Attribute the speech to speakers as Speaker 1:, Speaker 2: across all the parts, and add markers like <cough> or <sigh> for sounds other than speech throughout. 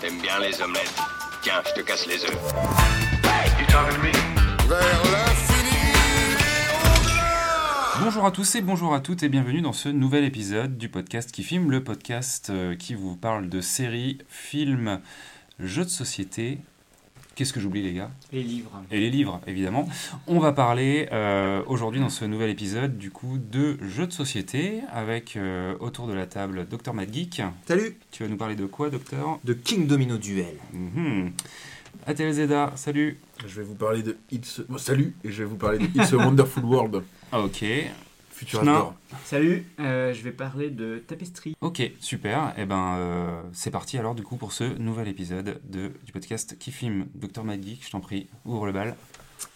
Speaker 1: T'aimes bien les omelettes Tiens, je te casse les œufs.
Speaker 2: Bonjour à tous et bonjour à toutes et bienvenue dans ce nouvel épisode du podcast qui filme, le podcast euh, qui vous parle de séries, films, jeux de société. Qu'est-ce que j'oublie les gars?
Speaker 3: Les livres.
Speaker 2: Et les livres, évidemment. On va parler euh, aujourd'hui dans ce nouvel épisode du coup de jeux de société avec euh, autour de la table Dr Mad Geek.
Speaker 4: Salut
Speaker 2: Tu vas nous parler de quoi Docteur?
Speaker 4: De King Domino Duel.
Speaker 2: Mhm. Atel Zeda, salut
Speaker 5: Je vais vous parler de It's... bon, salut Et je vais vous parler de It's a Wonderful World.
Speaker 2: Ah, <laughs> Ok,
Speaker 5: Futur.
Speaker 3: Salut, euh, je vais parler de tapisserie.
Speaker 2: ok, super. Et ben euh, c'est parti alors du coup pour ce nouvel épisode de, du podcast qui filme Dr Mad Geek. Je t'en prie, ouvre le bal.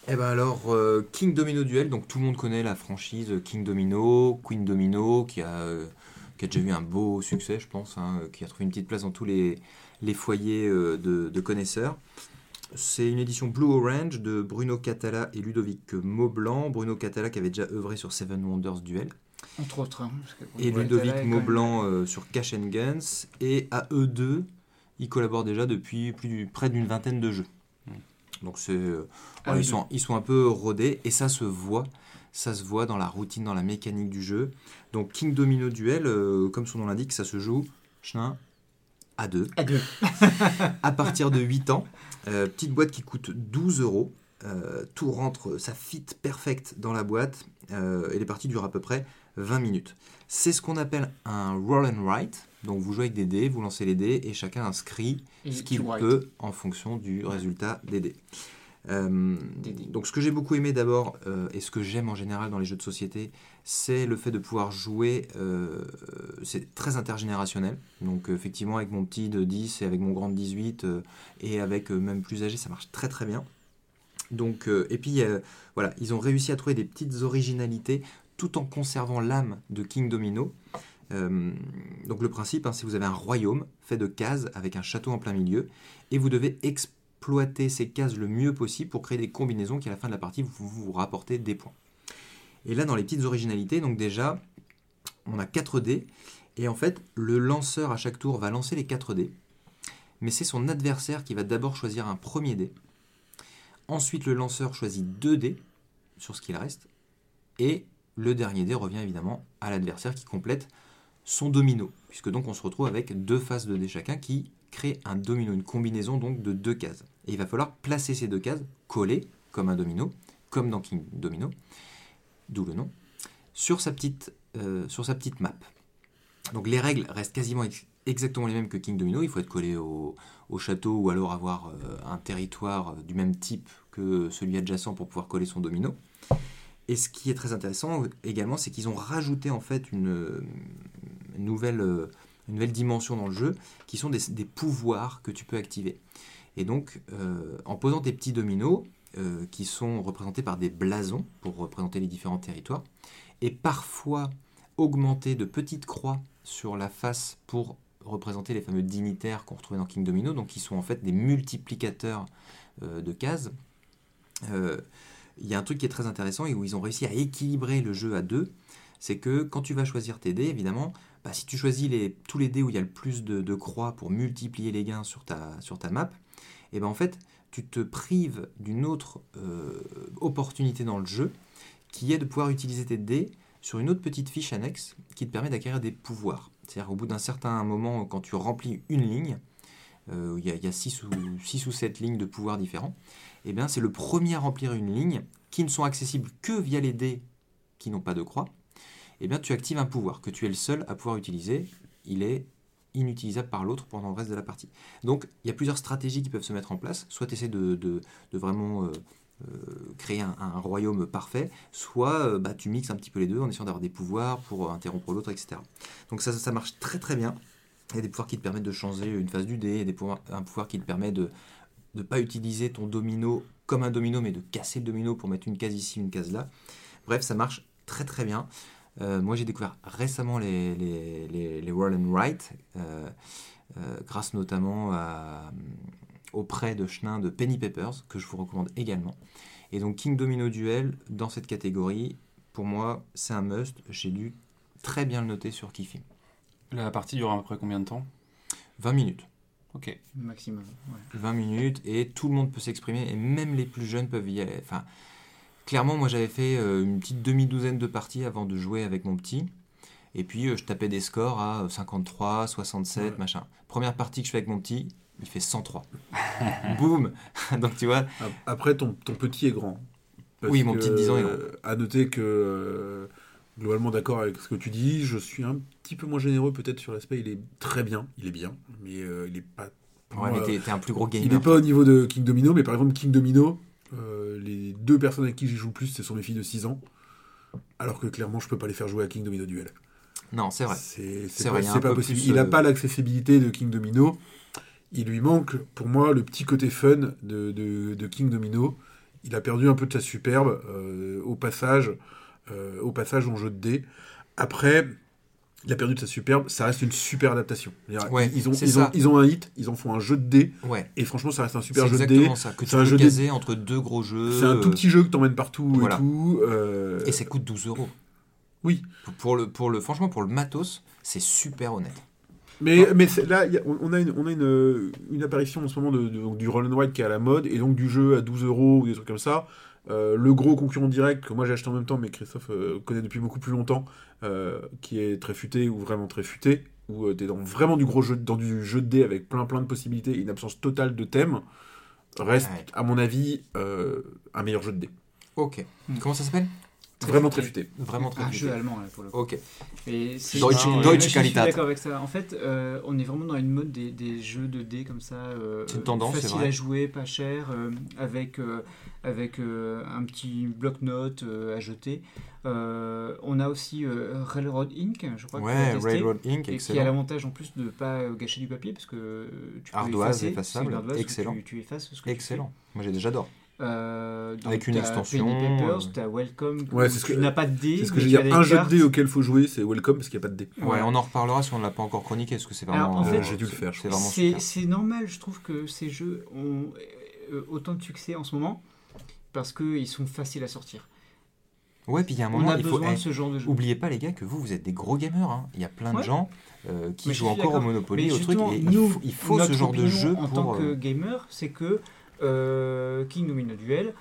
Speaker 4: Eh ben alors, euh, King Domino Duel, donc tout le monde connaît la franchise King Domino, Queen Domino, qui a, euh, qui a déjà eu un beau succès, je pense, hein, qui a trouvé une petite place dans tous les, les foyers euh, de, de connaisseurs. C'est une édition Blue Orange de Bruno Catala et Ludovic Maublanc. Bruno Catala qui avait déjà œuvré sur Seven Wonders Duel.
Speaker 3: Entre autres. hein,
Speaker 4: et Ludovic
Speaker 3: même-
Speaker 4: Maublanc euh, sur Cash and Guns. Et à eux deux, ils collaborent déjà depuis plus, près d'une vingtaine de jeux. Donc c'est, euh,
Speaker 3: Ah
Speaker 4: ils, sont, ils sont un peu rodés et ça se voit. Ça se voit dans la routine, dans la mécanique du jeu. Donc King Domino Duel, euh, comme son nom l'indique, ça se joue chin, à deux
Speaker 3: À deux. <laughs>
Speaker 4: à partir de 8 ans. Euh, petite boîte qui coûte 12 euros. Euh, tout rentre, ça fit perfect dans la boîte. Euh, et les parties durent à peu près 20 minutes. C'est ce qu'on appelle un roll and write. Donc vous jouez avec des dés, vous lancez les dés et chacun inscrit
Speaker 3: Et
Speaker 4: ce qu'il peut en fonction du résultat des dés. Euh, donc ce que j'ai beaucoup aimé d'abord euh, et ce que j'aime en général dans les jeux de société, c'est le fait de pouvoir jouer, euh, c'est très intergénérationnel. Donc euh, effectivement avec mon petit de 10 et avec mon grand de 18 euh, et avec même plus âgé, ça marche très très bien. Donc, et puis voilà, ils ont réussi à trouver des petites originalités tout en conservant l'âme de King Domino. Donc le principe, hein, c'est vous avez un royaume fait de cases avec un château en plein milieu et vous devez exploiter ces cases le mieux possible pour créer des combinaisons qui à la fin de la partie vous vous des points. Et là dans les petites originalités, donc déjà on a 4 dés et en fait le lanceur à chaque tour va lancer les 4 dés mais c'est son adversaire qui va d'abord choisir un premier dé. Ensuite le lanceur choisit 2 dés sur ce qu'il reste. Et le dernier dé revient évidemment à l'adversaire qui complète son domino, puisque donc on se retrouve avec deux faces de dés chacun qui crée un domino, une combinaison donc de deux cases. Et il va falloir placer ces deux cases, collées comme un domino, comme dans King Domino, d'où le nom, sur sa petite, euh, sur sa petite map. Donc les règles restent quasiment ex- exactement les mêmes que King Domino, il faut être collé au, au château ou alors avoir euh, un territoire du même type que celui adjacent pour pouvoir coller son domino. Et ce qui est très intéressant également, c'est qu'ils ont rajouté en fait une, euh, nouvelle, euh, nouvelle dimension dans le jeu, qui sont des, pouvoirs que tu peux activer. Et donc, euh, en posant tes petits dominos, euh, qui sont représentés par des blasons pour représenter les différents territoires, et parfois augmentés de petites croix sur la face pour représenter les fameux dignitaires qu'on retrouvait dans King Domino, donc qui sont en fait des multiplicateurs euh, de cases. Euh, il y a un truc qui est très intéressant et où ils ont réussi à équilibrer le jeu à deux, c'est que quand tu vas choisir tes dés, évidemment, bah, si tu choisis tous les dés où il y a le plus de, de croix pour multiplier les gains sur ta, sur ta map, et ben en fait, tu te prives d'une autre euh, opportunité dans le jeu, qui est de pouvoir utiliser tes dés sur une autre petite fiche annexe qui te permet d'acquérir des pouvoirs. C'est-à-dire au bout d'un certain moment, quand tu remplis une ligne, euh, il y a 6 ou, six ou 7 lignes de pouvoirs différents, eh bien c'est le premier à remplir une ligne qui ne sont accessibles que via les dés qui n'ont pas de croix. Eh bien tu actives un pouvoir que tu es le seul à pouvoir utiliser. Il est inutilisable par l'autre pendant le reste de la partie. Donc il y a plusieurs stratégies qui peuvent se mettre en place. Soit tu essaies de, vraiment euh, euh, créer un, royaume parfait, soit euh, bah, tu mixes un petit peu les deux en essayant d'avoir des pouvoirs pour interrompre l'autre, etc. Donc ça, ça marche très très bien. Il y a des pouvoirs qui te permettent de changer une phase du dé, un pouvoir qui te permet de ne pas utiliser ton domino comme un domino, mais de casser le domino pour mettre une case ici, une case là. Bref, ça marche très très bien. Euh, moi, j'ai découvert récemment les, les, les, les Roll and Write, euh, euh, grâce notamment à, auprès de Chenin de Penny Papers, que je vous recommande également. Et donc, King Domino Duel, dans cette catégorie, pour moi, c'est un must. J'ai dû très bien le noter sur Kifi.
Speaker 2: La partie dure à peu près combien de temps?
Speaker 4: 20 minutes.
Speaker 2: Ok.
Speaker 3: Maximum. ouais.
Speaker 4: 20 minutes et tout le monde peut s'exprimer et même les plus jeunes peuvent y aller. Enfin, clairement, moi j'avais fait euh, une petite demi-douzaine de parties avant de jouer avec mon petit. Et puis euh, je tapais des scores à 53, 67,
Speaker 5: Ouais.
Speaker 4: machin. Première partie que je fais avec mon petit, il fait 103. <laughs> Boum <laughs> Donc tu vois,
Speaker 5: Ap- Après, ton, ton petit est grand.
Speaker 4: Oui, mon petit de 10 ans est grand.
Speaker 5: euh, À noter que, euh, globalement d'accord avec ce que tu dis, je suis un petit peu moins généreux peut-être sur l'aspect. Il est très bien, il est bien, mais euh, il est pas.
Speaker 4: ouais,
Speaker 5: moi,
Speaker 4: mais t'es t'es un plus gros
Speaker 5: il
Speaker 4: gamer.
Speaker 5: n'est pas au niveau de King Domino, mais par exemple, King Domino, euh, les deux personnes avec qui j'y joue le plus, ce sont mes filles de 6 ans. Alors que clairement, je peux pas les faire jouer à King Domino Duel.
Speaker 4: Non, c'est vrai.
Speaker 5: C'est
Speaker 4: vrai,
Speaker 5: pas, possible.
Speaker 4: plus,
Speaker 5: Il n'a
Speaker 4: euh,
Speaker 5: pas l'accessibilité de King Domino. Il lui manque, pour moi, le petit côté fun de, de- de King Domino. Il a perdu un peu de sa superbe euh, au passage, euh, au passage en jeu de dés. Après, il a perdu de sa superbe. Ça reste une super adaptation.
Speaker 4: Ouais,
Speaker 5: ils, ont, ils, ont,
Speaker 4: ça.
Speaker 5: ils ont un hit, ils en font un jeu de dés.
Speaker 4: Ouais,
Speaker 5: Et franchement, ça reste un super jeu de dés.
Speaker 4: exactement ça. Que tu
Speaker 5: C'est un
Speaker 4: peux
Speaker 5: jeu de-
Speaker 4: caser entre deux gros jeux.
Speaker 5: C'est un tout
Speaker 4: euh,
Speaker 5: petit jeu que t'emmènes partout
Speaker 4: voilà.
Speaker 5: et tout. euh,
Speaker 4: Et ça coûte 12 euros.
Speaker 5: Oui.
Speaker 4: Pour, le, pour le, franchement, pour le matos, c'est super honnête.
Speaker 5: Mais, mais là, il y a- on a, une, on a une, une apparition en ce moment de, de- donc, du Roll and Ride qui est à la mode, et donc du jeu à 12 euros ou des trucs comme ça. Euh, le gros concurrent direct que moi j'ai acheté en même temps, mais Christophe euh, connaît depuis beaucoup plus longtemps, euh, qui est très futé ou vraiment très futé, où tu es dans vraiment du gros jeu, dans du jeu de dés avec plein plein de possibilités, et une absence totale de thèmes, reste,
Speaker 4: Ouais.
Speaker 5: à mon avis, euh, un meilleur jeu de dés.
Speaker 4: Ok.
Speaker 3: Hmm.
Speaker 4: Comment ça s'appelle?
Speaker 3: Très
Speaker 5: vraiment
Speaker 3: futé.
Speaker 5: très futé.
Speaker 4: Vraiment très
Speaker 3: Un
Speaker 4: futé.
Speaker 3: jeu allemand, là, pour le coup.
Speaker 4: Ok.
Speaker 3: Et c'est-
Speaker 4: Deutsche- Deutsche
Speaker 3: je suis d'accord avec ça. En fait, euh, on est vraiment dans une mode des, des jeux de dés comme ça, euh,
Speaker 4: C'est une tendance, c'est
Speaker 3: facile
Speaker 4: vrai.
Speaker 3: à jouer, pas cher, euh, avec avec euh, un petit bloc-notes euh, à jeter. Euh, on a aussi euh, Railroad Inc. Je crois que tu as
Speaker 4: Ouais,
Speaker 3: testé,
Speaker 4: Railroad Inc.
Speaker 3: et qui a
Speaker 4: excellent.
Speaker 3: l'avantage en plus de ne pas gâcher du papier parce que tu peux
Speaker 4: Ardoise,
Speaker 3: effacer,
Speaker 4: effaçable,
Speaker 3: ardoise
Speaker 4: excellent.
Speaker 3: Tu, tu effaces ce que tu
Speaker 4: Excellent. Moi, j'ai j'adore.
Speaker 3: Euh, donc
Speaker 4: Avec une extension,
Speaker 3: Penny Papers,
Speaker 4: euh,
Speaker 3: t'as Welcome.
Speaker 5: Ouais, c'est ce
Speaker 3: tu
Speaker 5: que-
Speaker 3: n'as pas de dés.
Speaker 5: C'est ce que j'ai
Speaker 3: tu
Speaker 5: dit.
Speaker 3: as
Speaker 5: Un jeu de dés auquel faut jouer, c'est Welcome parce qu'il n'y a pas de dés.
Speaker 4: Ouais, on en reparlera si on ne l'a pas encore chroniqué, parce que c'est vraiment.
Speaker 3: en fait,
Speaker 5: j'ai dû le faire,
Speaker 4: C'est
Speaker 3: normal, je trouve que ces jeux ont autant de succès en ce moment parce qu'ils sont faciles à sortir.
Speaker 4: Ouais, puis il y a un
Speaker 3: On
Speaker 4: moment,
Speaker 3: a
Speaker 4: il faut.
Speaker 3: besoin
Speaker 4: eh,
Speaker 3: de ce genre de jeu.
Speaker 4: Oubliez pas, les gars, que vous, vous êtes des gros gamers. hein. Il y a plein de
Speaker 3: Ouais.
Speaker 4: gens euh, qui
Speaker 3: Mais
Speaker 4: jouent encore au. Monopoly,
Speaker 3: Mais
Speaker 4: au truc, et il
Speaker 3: nous,
Speaker 4: faut, il faut ce genre de jeu
Speaker 3: en
Speaker 4: pour.
Speaker 3: tant que
Speaker 4: euh,
Speaker 3: gamer, c'est que euh, King Domino Duel,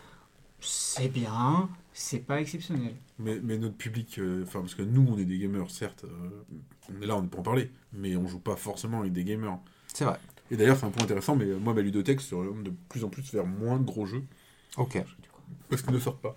Speaker 3: c'est bien, c'est pas exceptionnel.
Speaker 5: Mais, mais notre public, euh, enfin parce que nous on est des gamers certes, euh, on est là on peut en parler, mais on joue pas forcément avec des gamers.
Speaker 4: C'est vrai.
Speaker 5: Et d'ailleurs c'est un point intéressant, mais moi ma ludothèque se oriente de plus en plus vers moins de gros jeux
Speaker 4: Ok.
Speaker 5: Parce qu'ils ne sortent pas.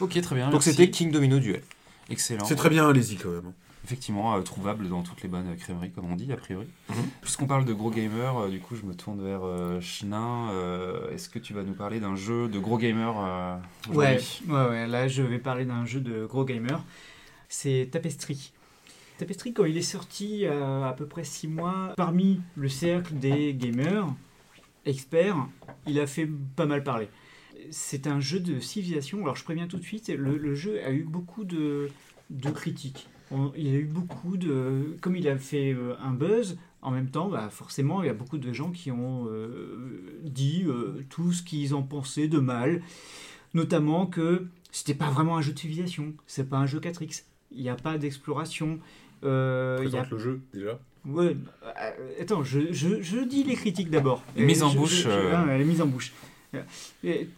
Speaker 2: Ok, très bien.
Speaker 4: Donc
Speaker 2: merci.
Speaker 4: c'était King Domino Duel.
Speaker 2: excellent.
Speaker 5: C'est très bien, allez-y quand même.
Speaker 2: Effectivement, euh, trouvable dans toutes les bonnes crèmeries, comme on dit, a priori.
Speaker 4: Mhm.
Speaker 2: Puisqu'on parle de gros gamers, euh, du coup, je me tourne vers euh, Chinin. Euh, Est-ce que tu vas nous parler d'un jeu de gros gamers euh,
Speaker 3: Ouais, ouais, ouais, là je vais parler d'un jeu de gros gamer. C'est Tapestry. Tapestry, quand il est sorti il y a à peu près 6 mois, parmi le cercle des gamers experts, il a fait pas mal parler. C'est un jeu de civilisation. Alors je préviens tout de suite, le, le jeu a eu beaucoup de, de critiques. On- il y a eu beaucoup de. Comme il a fait euh, un buzz, en même temps, bah, forcément, il y a beaucoup de gens qui ont euh, dit euh, tout ce qu'ils en pensaient de mal. Notamment que c'était pas vraiment un jeu de civilisation, c'est pas un jeu 4X. Il n'y a pas d'exploration. euh, il y a
Speaker 5: le jeu déjà.
Speaker 3: Ouais, euh, attends, je, je, je dis les critiques d'abord.
Speaker 2: Mise en
Speaker 3: Je-
Speaker 2: bouche,
Speaker 3: je- je-
Speaker 2: euh.
Speaker 3: ah, les mises en bouche. Et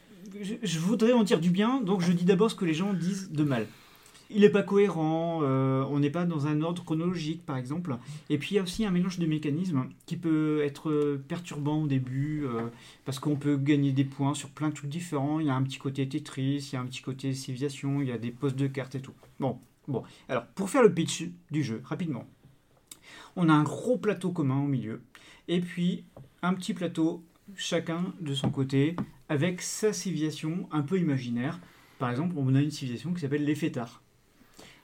Speaker 3: Je, voudrais en dire du bien, donc je dis d'abord ce que les gens disent de mal. Il n'est pas cohérent, euh, on n'est pas dans un ordre chronologique par exemple. Et puis il y a aussi un mélange de mécanismes qui peut être perturbant au début, euh, parce qu'on peut gagner des points sur plein de trucs différents. Il y a un petit côté Tetris, il y a un petit côté civilisation, il y a des postes de cartes et tout. Bon, bon. Alors pour faire le pitch du jeu, rapidement. On a un gros plateau commun au milieu, et puis un petit plateau, chacun de son côté, avec sa civilisation un peu imaginaire. Par exemple, on a une civilisation qui s'appelle les fêtards.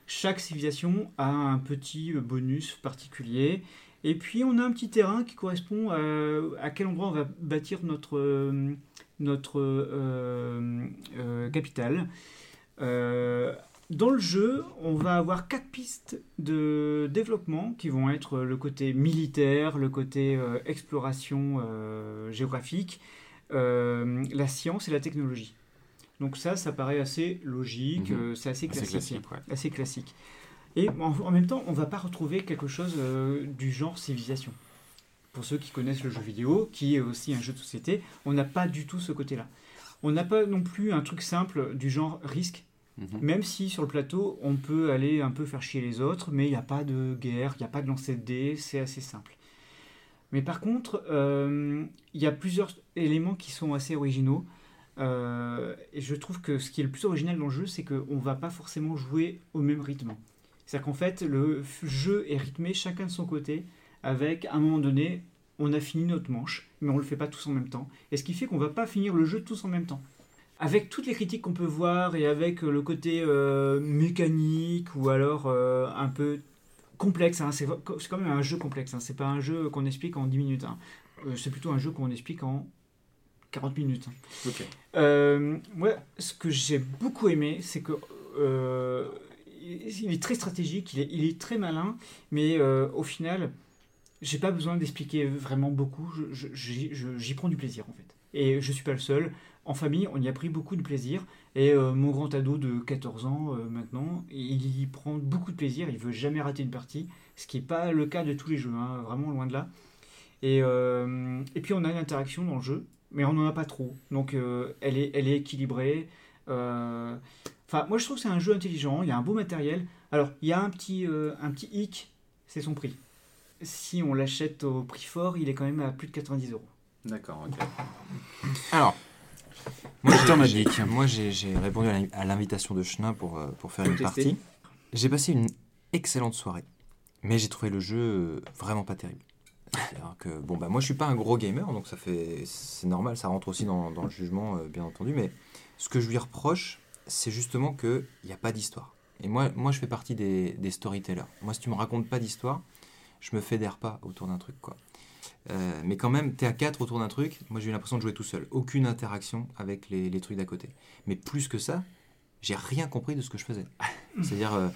Speaker 3: Chaque civilisation a un petit bonus particulier, et puis on a un petit terrain qui correspond à, quel endroit on va bâtir notre, notre euh, euh, capitale. Euh, dans le jeu, on va avoir quatre pistes de développement qui vont être le côté militaire, le côté euh, exploration euh, géographique, euh, la science et la technologie. Donc ça, ça paraît assez logique,
Speaker 4: Mhm.
Speaker 3: c'est assez classique.
Speaker 2: classique, ouais.
Speaker 3: Assez classique. Et en, en même temps, on va pas retrouver quelque chose du genre civilisation. pour ceux qui connaissent le jeu vidéo, qui est aussi un jeu de société, on n'a pas du tout ce côté-là. On n'a pas non plus un truc simple du genre risque,
Speaker 2: Mhm.
Speaker 3: même si sur le plateau, on peut aller un peu faire chier les autres, mais il n'y a pas de guerre, il n'y a pas de lancer de dés, c'est assez simple. Mais par contre, euh, il y a plusieurs éléments qui sont assez originaux. Euh, et je trouve que ce qui est le plus original dans le jeu, c'est qu'on ne va pas forcément jouer au même rythme. C'est-à-dire qu'en fait, le jeu est rythmé chacun de son côté, avec à un moment donné, on a fini notre manche, mais on ne le fait pas tous en même temps. Et ce qui fait qu'on ne va pas finir le jeu tous en même temps. Avec toutes les critiques qu'on peut voir et avec euh, le côté euh, mécanique ou alors euh, un peu complexe, hein, c'est quand même un jeu complexe, hein, c'est pas un jeu qu'on explique en 10 minutes, hein. C'est plutôt un jeu qu'on explique en 40 minutes. hein.
Speaker 2: Ok.
Speaker 3: Euh, moi, ce que j'ai beaucoup aimé, c'est que il est très stratégique, il est, il est très malin, mais au final, j'ai pas besoin d'expliquer vraiment beaucoup. j'y prends du plaisir en fait. Et je suis pas le seul. En famille, on y a pris beaucoup de plaisir. Et euh, mon grand ado de 14 ans euh, maintenant, il y prend beaucoup de plaisir. Il veut jamais rater une partie, ce qui n'est pas le cas de tous les jeux, hein, vraiment loin de là. Et, euh, et puis on a une interaction dans le jeu, mais on n'en a pas trop. Donc euh, elle, est, elle est équilibrée. Euh, Enfin, moi je trouve que c'est un jeu intelligent, il y a un beau matériel. Alors, il y a un petit, euh, un petit hic, c'est son prix. Si on l'achète au prix fort, il est quand même à plus de 90 euros.
Speaker 2: D'accord, ok.
Speaker 4: Alors, moi, j'ai- moi, j'ai j'ai répondu à l'in- à l'invitation de Chenin pour, euh, pour faire une partie. J'ai passé une excellente soirée, mais j'ai trouvé le jeu euh, vraiment pas terrible. C'est-à-dire que, bon, bah, moi, je suis pas un gros gamer, donc ça fait, c'est normal, ça rentre aussi dans, dans le jugement, euh, bien entendu, mais ce que je lui reproche, c'est justement qu'il n'y a pas d'histoire. Et moi, moi, je fais partie des, des storytellers. Moi, si tu me racontes pas d'histoire, je me fédère pas autour d'un truc, quoi. Euh, mais quand même, t'es à 4 autour d'un truc. Moi, j'ai eu l'impression de jouer tout seul. Aucune interaction avec les, les trucs d'à côté. Mais plus que ça, j'ai rien compris de ce que je faisais. <laughs> C'est-à-dire, euh,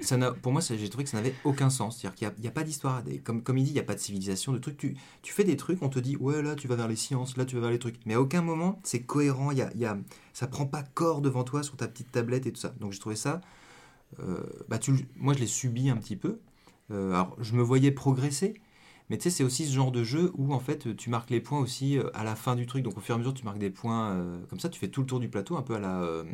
Speaker 4: ça n'a- pour moi, j'ai trouvé que ça n'avait aucun sens. C'est-à-dire qu'il n'y a, pas d'histoire. Comme, comme il dit, il n'y a pas de civilisation, de trucs. Tu, tu fais des trucs, on te dit, ouais, là, tu vas vers les sciences, là, tu vas vers les trucs. Mais à aucun moment, c'est cohérent. Y a, y a, ça prend pas corps devant toi sur ta petite tablette et tout ça. Donc, j'ai trouvé ça. euh, bah, tu, moi, je l'ai subi un petit peu. Euh, alors, je me voyais progresser. Mais tu sais, c'est aussi ce genre de jeu où en fait tu marques les points aussi euh, à la fin du truc. Donc au fur et à mesure, tu marques des points euh, comme ça, tu fais tout le tour du plateau, un peu à la euh,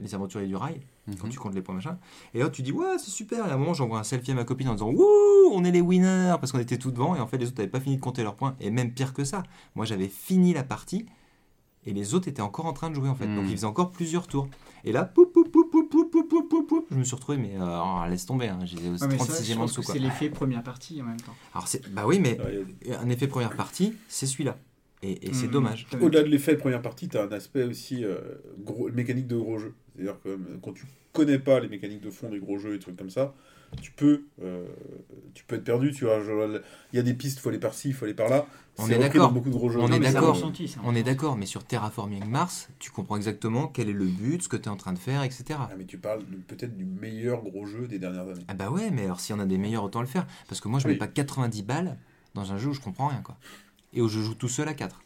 Speaker 4: Les Aventuriers du Rail, quand
Speaker 2: Mhm.
Speaker 4: tu comptes les points machin. Et là, tu dis, ouais, c'est super. Et à un moment, j'envoie un selfie à ma copine en disant, wouh, on est les winners, parce qu'on était tout devant. Et en fait, les autres n'avaient pas fini de compter leurs points. Et même pire que ça, moi j'avais fini la partie et les autres étaient encore en train de jouer en fait. Donc
Speaker 2: Mhm.
Speaker 4: ils faisaient encore plusieurs tours. Et là, poup, poup, poup, poup, poup, poup, poup, poup, poup, je me suis retrouvé, mais euh, oh, laisse tomber, hein, au
Speaker 3: Ouais, mais ça, je
Speaker 4: 36e en dessous.
Speaker 3: c'est l'effet première partie en même temps.
Speaker 4: Alors, c'est, bah oui, mais
Speaker 5: Ouais, il y a-
Speaker 4: un effet première partie, c'est celui-là. Et, et c'est
Speaker 3: Mhm.
Speaker 4: dommage.
Speaker 5: Au-delà de l'effet première partie, tu as un aspect aussi euh, gros, mécanique de gros jeux. C'est-à-dire que euh, quand tu connais pas les mécaniques de fond des gros jeux et trucs comme ça, tu peux, euh, tu peux être perdu. Tu vois, il y a des pistes, il faut aller par ci, il faut aller par là.
Speaker 4: On
Speaker 5: C'est
Speaker 4: est d'accord.
Speaker 5: dans beaucoup de gros jeux.
Speaker 4: On est d'accord.
Speaker 3: ressenti, ça.
Speaker 4: On est d'accord, mais sur Terraforming Mars, tu comprends exactement quel est le but, ce que tu es en train de faire, etc.
Speaker 5: Ah, mais tu parles peut-être du meilleur gros jeu des dernières années.
Speaker 4: Ah bah ouais, mais alors si on a des meilleurs, autant le faire. Parce que moi, je mets
Speaker 5: Oui.
Speaker 4: pas 90 balles dans un jeu où je comprends rien, quoi. Et où je joue tout seul à 4.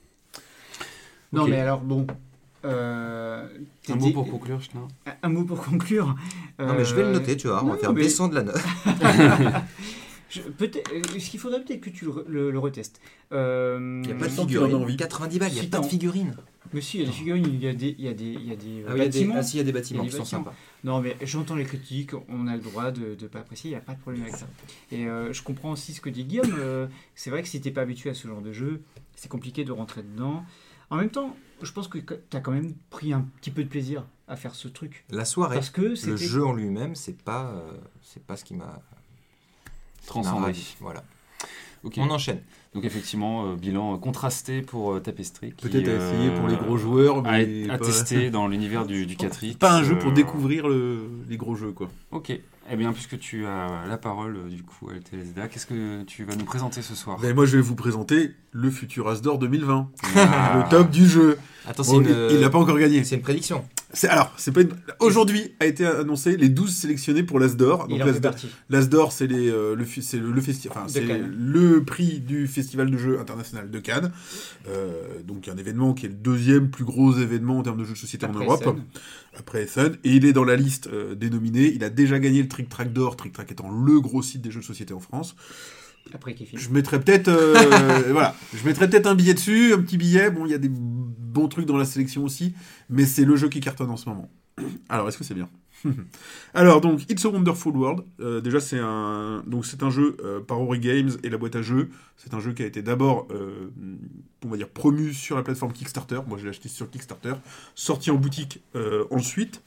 Speaker 3: Non, mais alors, bon. Euh,
Speaker 2: Un mot
Speaker 3: dit-
Speaker 2: pour conclure, Chenin
Speaker 3: Un- Un mot pour conclure.
Speaker 4: Non, mais je vais le
Speaker 3: Euh,
Speaker 4: noter, tu vois. On va
Speaker 3: non,
Speaker 4: faire
Speaker 3: mais-
Speaker 4: descendre la note. <laughs>
Speaker 3: je- peut-être, euh, ce qu'il faudrait peut-être que tu le, le- le retestes. Euh,
Speaker 4: Il n'y a pas de
Speaker 5: tu
Speaker 4: figurine.
Speaker 5: envie.
Speaker 4: 90 balles, il n'y a
Speaker 3: Si
Speaker 4: pas de figurine.
Speaker 3: Mais si, il y a des figurines, il y a des, il y a des, il y a des euh,
Speaker 4: Ah
Speaker 3: bâtiments.
Speaker 4: ah, si, il y a des bâtiments
Speaker 3: Il y a
Speaker 4: qui
Speaker 3: des
Speaker 4: sont sympas.
Speaker 3: Non, mais j'entends les critiques, on a le droit de ne pas apprécier, il n'y a pas de problème avec ça. Et euh, je comprends aussi ce que dit Guillaume. euh, c'est vrai que si t'es pas habitué à ce genre de jeu, c'est compliqué de rentrer dedans. En même temps, je pense que tu as quand même pris un petit peu de plaisir à faire ce truc.
Speaker 4: La soirée,
Speaker 3: Parce que
Speaker 4: le jeu en lui-même, c'est pas, euh, c'est pas ce qui m'a
Speaker 2: Transcendé.
Speaker 4: Voilà. On enchaîne.
Speaker 2: Donc effectivement, euh, bilan euh, contrasté pour euh, Tapestry.
Speaker 5: Peut-être à essayer pour les gros joueurs, mais
Speaker 2: à
Speaker 5: pas-
Speaker 2: tester dans l'univers du, du <laughs> 4X.
Speaker 5: Pas un jeu pour
Speaker 2: euh,
Speaker 5: découvrir le- les gros jeux, quoi.
Speaker 2: Ok. Eh bien, puisque tu as la parole, euh, du coup, LTSDA, qu'est-ce que tu vas nous présenter ce soir?
Speaker 5: Ben, moi, je vais vous présenter le futur Asdor 2020.
Speaker 2: Ah. <laughs>
Speaker 5: Le top du jeu.
Speaker 4: Attends,
Speaker 5: Bon,
Speaker 4: une,
Speaker 5: il- n'a pas encore gagné.
Speaker 4: c'est une prédiction.
Speaker 5: C'est alors, c'est pas une- aujourd'hui a été annoncé les 12 sélectionnés pour l'Asdor. Donc l'Asdor, c'est les euh, le c'est le, le festi- enfin c'est le prix du festival de jeux international de Cannes. Euh, donc un événement qui est le deuxième plus gros événement en termes de jeux de société en Europe.
Speaker 3: Essen.
Speaker 5: Après Essen et il est dans la liste euh, des nominés. Il a déjà gagné le Trick Track d'or, Trick Track étant le gros site des jeux de société en France.
Speaker 3: Après qui filme.
Speaker 5: Je mettrais peut-être euh, <laughs> voilà, je mettrais peut-être un billet dessus, un petit billet. Bon, il y a des bons trucs dans la sélection aussi, mais c'est le jeu qui cartonne en ce moment. <clears throat> Alors, est-ce que c'est bien? <laughs> Alors donc, It's a Wonderful World. Euh, déjà, c'est un donc c'est un jeu euh, par Ori Games et la boîte à jeux. C'est un jeu qui a été d'abord, euh, on va dire, promu sur la plateforme Kickstarter. Moi, je l'ai acheté sur Kickstarter, sorti en boutique ensuite.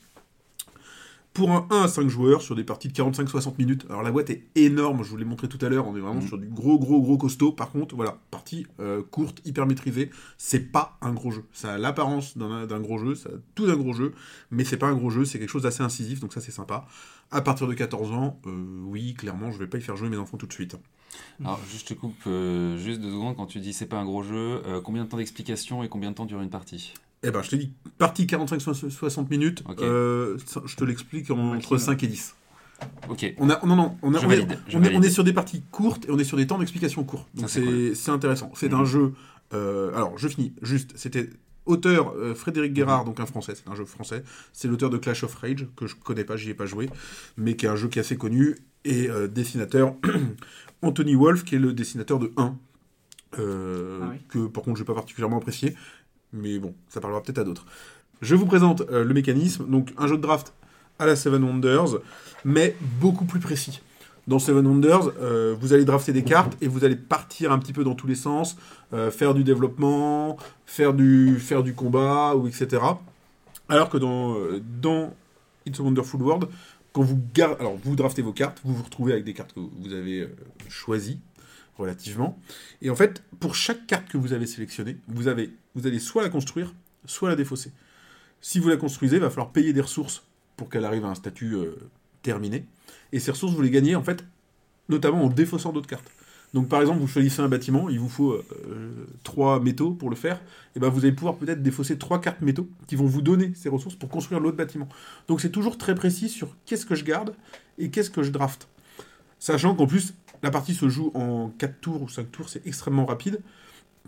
Speaker 5: Pour un 1 à 5 joueurs sur des parties de 45-60 minutes. Alors la boîte est énorme, je vous l'ai montré tout à l'heure, on est vraiment
Speaker 2: Mhm.
Speaker 5: sur du gros gros gros costaud. Par contre, voilà, partie euh, courte, hyper maîtrisée. C'est pas un gros jeu. Ça a l'apparence d'un gros jeu, ça a tout d'un gros jeu, mais c'est pas un gros jeu, c'est quelque chose d'assez incisif, donc ça c'est sympa. À partir de 14 ans, euh, oui, clairement, je vais pas y faire jouer mes enfants tout de suite.
Speaker 2: Alors, juste je te coupe euh, juste deux secondes quand tu dis c'est pas un gros jeu. euh, combien de temps d'explication et combien de temps dure une partie?
Speaker 5: Eh ben, je t'ai dit, partie 45-60 minutes, euh, je te l'explique en- entre
Speaker 3: Maximum.
Speaker 5: 5 et 10.
Speaker 2: Ok.
Speaker 5: On a, non, non, on, a,
Speaker 2: Je
Speaker 5: on, est,
Speaker 2: valide,
Speaker 5: on, est,
Speaker 2: valide.
Speaker 5: on est sur des parties courtes et on est sur des temps d'explication courts. Donc
Speaker 2: c'est
Speaker 5: c'est c'est intéressant. C'est
Speaker 2: Mhm.
Speaker 5: un jeu. euh, alors, je finis. Juste, c'était auteur euh, Frédéric Guérard, donc un français, c'est un jeu français. C'est l'auteur de Clash of Rage, que je connais pas, j'y ai pas joué, mais qui est un jeu qui est assez connu. Et euh, dessinateur <clears throat> Anthony Wolf, qui est le dessinateur de 1. euh,
Speaker 3: Ah oui.
Speaker 5: Que par contre, je n'ai pas particulièrement apprécié. Mais bon, ça parlera peut-être à d'autres. Je vous présente euh, le mécanisme. Donc, un jeu de draft à la Seven Wonders, mais beaucoup plus précis. Dans Seven Wonders, euh, vous allez drafter des cartes et vous allez partir un petit peu dans tous les sens, euh, faire du développement, faire du, faire du combat, ou etc. Alors que dans, dans It's a Wonderful World, quand vous, alors, vous draftez vos cartes, vous vous retrouvez avec des cartes que vous avez choisies relativement. Et en fait, pour chaque carte que vous avez sélectionnée, vous, avez, vous allez soit la construire, soit la défausser. Si vous la construisez, il va falloir payer des ressources pour qu'elle arrive à un statut euh, terminé. Et ces ressources, vous les gagnez en fait, notamment en défaussant d'autres cartes. Donc par exemple, vous choisissez un bâtiment, il vous faut euh, trois métaux pour le faire, et ben vous allez pouvoir peut-être défausser trois cartes métaux qui vont vous donner ces ressources pour construire l'autre bâtiment. Donc c'est toujours très précis sur qu'est-ce que je garde et qu'est-ce que je draft. Sachant qu'en plus, la partie se joue en 4 tours ou 5 tours, c'est extrêmement rapide.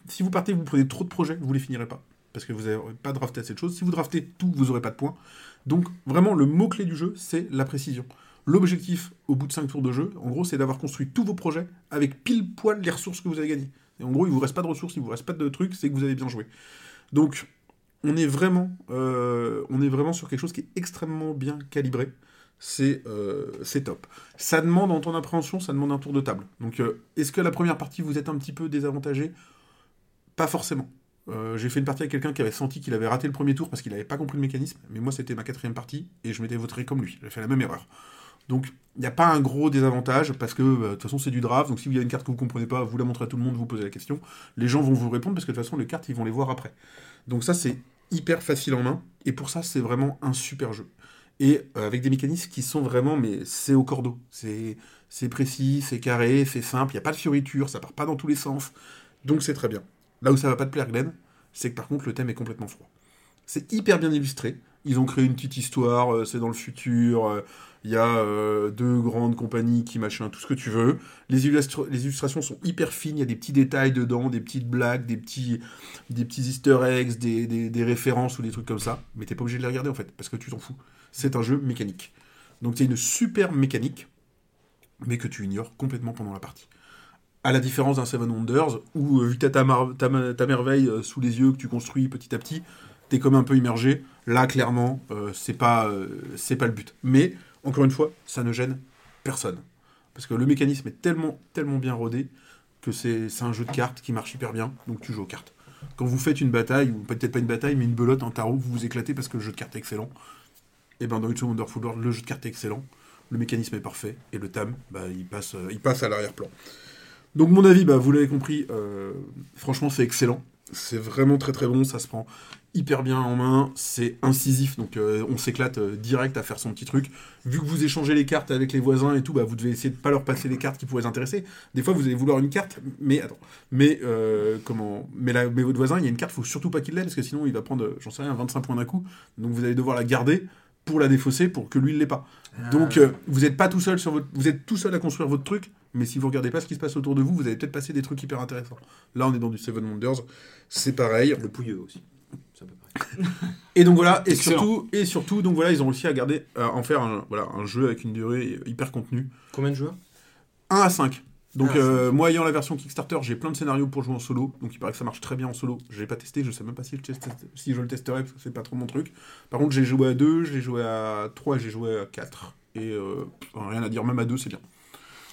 Speaker 5: Si vous partez, vous prenez trop de projets, vous les finirez pas. Parce que vous n'avez pas drafté assez de choses. Si vous draftez tout, vous n'aurez pas de points. Donc vraiment, le mot-clé du jeu, c'est la précision. L'objectif, au bout de 5 tours de jeu, en gros, c'est d'avoir construit tous vos projets avec pile poil les ressources que vous avez gagnées. Et en gros, il vous reste pas de ressources, il vous reste pas de trucs, c'est que vous avez bien joué. Donc, on est vraiment, euh, sur quelque chose qui est extrêmement bien calibré. C'est euh, c'est top. Ça demande, en temps d'appréhension, ça demande un tour de table. Donc, euh, est-ce que la première partie, vous êtes un petit peu désavantagé Pas forcément. Euh, j'ai fait une partie avec quelqu'un qui avait senti qu'il avait raté le premier tour parce qu'il n'avait pas compris le mécanisme, mais moi c'était ma quatrième partie et je m'étais voté comme lui. J'ai fait la même erreur. Donc il n'y a pas un gros désavantage parce que euh, de toute façon c'est du draft, donc si vous avez une carte que vous comprenez pas, vous la montrez à tout le monde, vous posez la question, les gens vont vous répondre parce que de toute façon les cartes ils vont les voir après. Donc ça c'est hyper facile en main et pour ça c'est vraiment un super jeu. Et euh, avec des mécanismes qui sont vraiment, mais c'est au cordeau. C'est c'est précis, c'est carré, c'est simple, il n'y a pas de fioriture, ça part pas dans tous les sens. Donc c'est très bien. Là où ça va pas te plaire, Glenn, c'est que par contre le thème est complètement froid. C'est hyper bien illustré. Ils ont créé une petite histoire, euh, c'est dans le futur, euh, il y a euh, deux grandes compagnies qui machin, tout ce que tu veux. Les, illustr- les illustrations sont hyper fines, il y a des petits détails dedans, des petites blagues, des petits, des petits easter eggs, des références ou des trucs comme ça. Mais t'es pas obligé de les regarder en fait, parce que tu t'en fous. C'est un jeu mécanique. Donc c'est une super mécanique, mais que tu ignores complètement pendant la partie. À la différence d'un Seven Wonders, où euh, vu que t'as ta, merveille euh, sous les yeux que tu construis petit à petit, t'es comme un peu immergé. Là, clairement, euh, c'est pas, euh, le but. Mais, encore une fois, ça ne gêne personne. Parce que le mécanisme est tellement, bien rodé que c'est un jeu de cartes qui marche hyper bien, donc tu joues aux cartes. Quand vous faites une bataille, ou peut-être pas une bataille, mais une belote, un tarot, vous vous éclatez parce que le jeu de cartes est excellent. Et ben dans It's Wonderful World, le jeu de cartes est excellent, le mécanisme est parfait, et le thème, bah, il, passe, il passe à l'arrière-plan. Donc mon avis, bah, vous l'avez compris, euh, franchement c'est excellent. C'est vraiment très très bon, ça se prend hyper bien en main, c'est incisif, donc euh, on s'éclate euh, direct à faire son petit truc. Vu que vous échangez les cartes avec les voisins et tout, bah, vous devez essayer de pas leur passer les cartes qui pourraient les intéresser. Des fois vous allez vouloir une carte, mais attends, mais comment, mais, mais votre voisin, il y a une carte, faut surtout pas qu'il l'ait parce que sinon il va prendre, j'en sais rien, 25 points d'un coup. Donc vous allez devoir la garder pour la défausser pour que lui il l'ait pas. Donc euh, vous n'êtes pas tout seul sur votre, vous êtes tout seul à construire votre truc, mais si vous regardez pas ce qui se passe autour de vous, vous allez peut-être passer des trucs hyper intéressants. Là on est dans du Seven Wonders, c'est pareil.
Speaker 4: Le pouilleux aussi.
Speaker 5: Et donc voilà, et
Speaker 2: Excellent.
Speaker 5: surtout, et surtout, donc voilà, ils ont réussi à garder, à en faire un, voilà, un jeu avec une durée hyper contenue.
Speaker 4: Combien de joueurs?
Speaker 5: 1 à 5. Donc
Speaker 4: Ah,
Speaker 5: euh, moi ayant la version Kickstarter, j'ai plein de scénarios pour jouer en solo, donc il paraît que ça marche très bien en solo. Je l'ai pas testé, je sais même pas si je, teste- si je le testerai parce que c'est pas trop mon truc. Par contre j'ai joué à 2, j'ai joué à 3, j'ai joué à 4. Et euh, rien à dire, même à 2 c'est bien.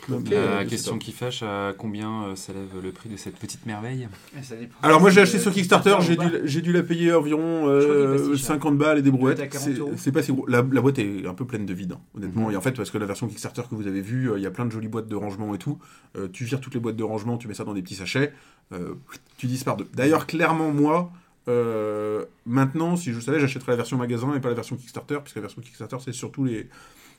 Speaker 2: La
Speaker 5: euh,
Speaker 2: question qui fâche, à combien euh, s'élève le prix de cette petite merveille
Speaker 3: ça dépend.
Speaker 5: Alors moi j'ai
Speaker 3: Euh,
Speaker 5: acheté sur Kickstarter, j'ai dû, j'ai dû la payer environ
Speaker 3: Je crois qu'il est
Speaker 5: euh. 50 balles et des brouettes.
Speaker 3: être à 40
Speaker 5: C'est pas si gros. La, la boîte est un peu pleine de vide, hein, honnêtement.
Speaker 2: Mhm.
Speaker 5: Et en fait, parce que la version Kickstarter que vous avez vue, euh, il y a plein de jolies boîtes de rangement et tout. Euh, tu vires toutes les boîtes de rangement, tu mets ça dans des petits sachets, euh, tu dispares deux. D'ailleurs, clairement, moi, euh, maintenant, si je savais, j'achèterais la version magasin et pas la version Kickstarter, puisque la version Kickstarter, c'est surtout les,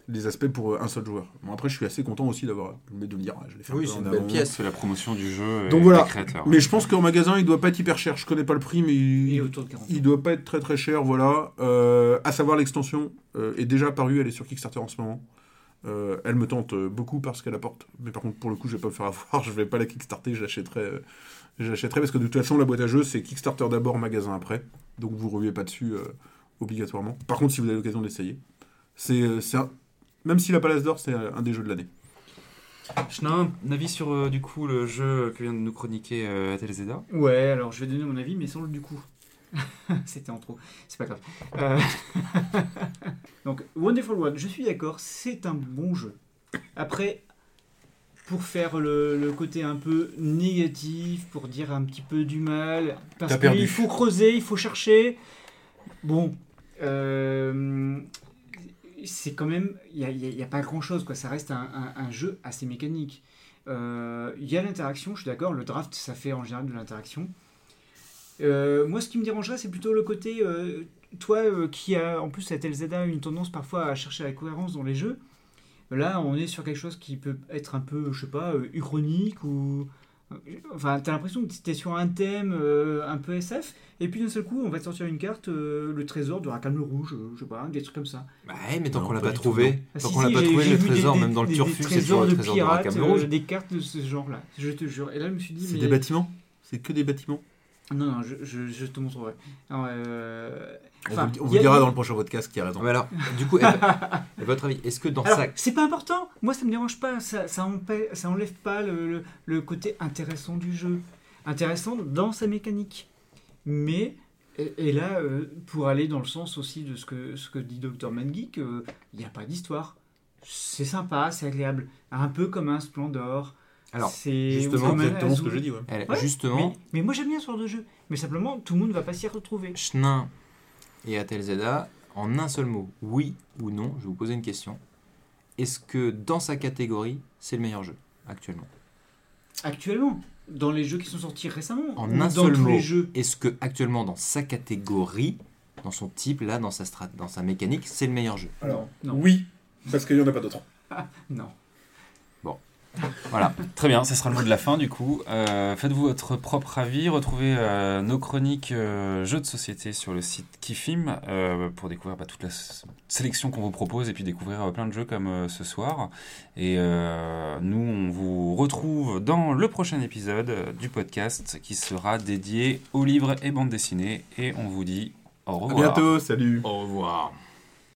Speaker 5: les aspects pour euh, un seul joueur. Bon, après, je suis assez content aussi d'avoir, de me dire, ah, je l'ai fait un
Speaker 4: Oui, c'est une belle pièce.
Speaker 2: C'est la promotion du jeu
Speaker 5: Donc
Speaker 2: et
Speaker 5: voilà. Mais je pense qu'en magasin, il doit pas être hyper cher. Je connais pas le prix, mais
Speaker 3: Il
Speaker 5: il,
Speaker 3: autour de 40
Speaker 5: il doit pas être très très cher. Voilà. Euh, à savoir l'extension euh, est déjà apparue. Elle est sur Kickstarter en ce moment. Euh, elle me tente beaucoup parce qu'elle apporte. Mais par contre, pour le coup, je vais pas me faire avoir. <laughs> Je vais pas la kickstarter. Je l'achèterai. euh, je l'achèterai parce que de toute façon, la boîte à jeux, c'est Kickstarter d'abord, magasin après. Donc vous ruez pas dessus euh, obligatoirement. Par contre, si vous avez l'occasion d'essayer, c'est euh, c'est un- même si la Palace d'Or, c'est euh, un des jeux de l'année.
Speaker 2: N'ai un avis sur euh, du coup le jeu que vient de nous chroniquer euh, Atelzeda.
Speaker 3: Ouais, alors je vais donner mon avis, mais sans le du coup. <laughs> C'était en trop. C'est pas grave. Euh, <laughs> Donc, Wonderful One, je suis d'accord, c'est un bon jeu. Après, pour faire le, le côté un peu négatif, pour dire un petit peu du mal, parce qu'il faut creuser, il faut chercher. Bon, euh, c'est quand même, il n'y a, pas grand chose, quoi. Ça reste un, jeu assez mécanique. Euh, Il y a l'interaction, je suis d'accord, le draft, ça fait en général de l'interaction. Euh, moi, ce qui me dérangerait, c'est plutôt le côté, euh, toi qui a en plus à Zelda une tendance parfois à chercher la cohérence dans les jeux, là on est sur quelque chose qui peut être un peu, je sais pas, uchronique ou. Enfin, t'as l'impression que t'es sur un thème euh, un peu SF, et puis d'un seul coup, on va te sortir une carte, euh, le trésor de Rakam le Rouge, euh, je sais pas, des trucs comme ça.
Speaker 4: Bah ouais, mais tant qu'on l'a
Speaker 5: pas
Speaker 4: trouvé, tant qu'on l'a pas trouvé le trésor,
Speaker 3: des-
Speaker 4: même dans le turfu, c'est toujours le
Speaker 3: de
Speaker 4: trésor de
Speaker 3: pirates,
Speaker 4: Rakam
Speaker 3: euh,
Speaker 4: Rouge.
Speaker 3: des cartes de ce genre-là, je te jure. Et là, je me suis dit,
Speaker 5: C'est
Speaker 3: mais...
Speaker 5: des bâtiments? C'est que des bâtiments?
Speaker 3: Non, non, je, je, je te montrerai. Alors, euh,
Speaker 5: On vous, on
Speaker 3: il
Speaker 5: vous
Speaker 3: y a-
Speaker 5: dira dans le prochain podcast qui a raison.
Speaker 4: Mais alors, du coup, à <laughs> votre avis, est-ce que dans
Speaker 3: Alors,
Speaker 4: ça.
Speaker 3: c'est pas important. Moi, ça me dérange pas. Ça, ça, empê- ça enlève pas le, le- le côté intéressant du jeu. Intéressant dans sa mécanique. Mais, et, et là, euh, pour aller dans le sens aussi de ce que, ce que dit Dr. Mangeek, euh, il n'y a pas d'histoire. C'est sympa, c'est agréable. Un peu comme un Splendor.
Speaker 4: Alors,
Speaker 3: c'est
Speaker 4: justement,
Speaker 3: un
Speaker 5: exactement ce que ouais.
Speaker 4: elle-
Speaker 3: Ouais,
Speaker 4: justement,
Speaker 3: Mais, mais moi, j'aime bien ce genre de jeu. Mais simplement, tout le monde ne va pas s'y retrouver.
Speaker 4: Schnin et Atelzeda, en un seul mot, oui ou non, je vais vous poser une question. Est-ce que dans sa catégorie, c'est le meilleur jeu actuellement?
Speaker 3: Actuellement, dans les jeux qui sont sortis récemment,
Speaker 4: En un
Speaker 3: dans
Speaker 4: seul mot, est-ce que actuellement dans sa catégorie, dans son type, là, dans sa strat, dans sa mécanique, c'est le meilleur jeu?
Speaker 3: Alors, non.
Speaker 5: Oui, parce qu'il n'y en a pas d'autres. <laughs>
Speaker 3: Non.
Speaker 2: Voilà, très bien, ça sera le mot de la fin du coup. Euh, Faites-vous votre propre avis, retrouvez euh, nos chroniques euh, jeux de société sur le site Kifim euh, pour découvrir bah, toute la sélection qu'on vous propose et puis découvrir euh, plein de jeux comme euh, ce soir. Et euh, nous, on vous retrouve dans le prochain épisode du podcast qui sera dédié aux livres et bandes dessinées. Et on vous dit au
Speaker 5: À
Speaker 2: revoir.
Speaker 5: bientôt, salut
Speaker 2: Au revoir.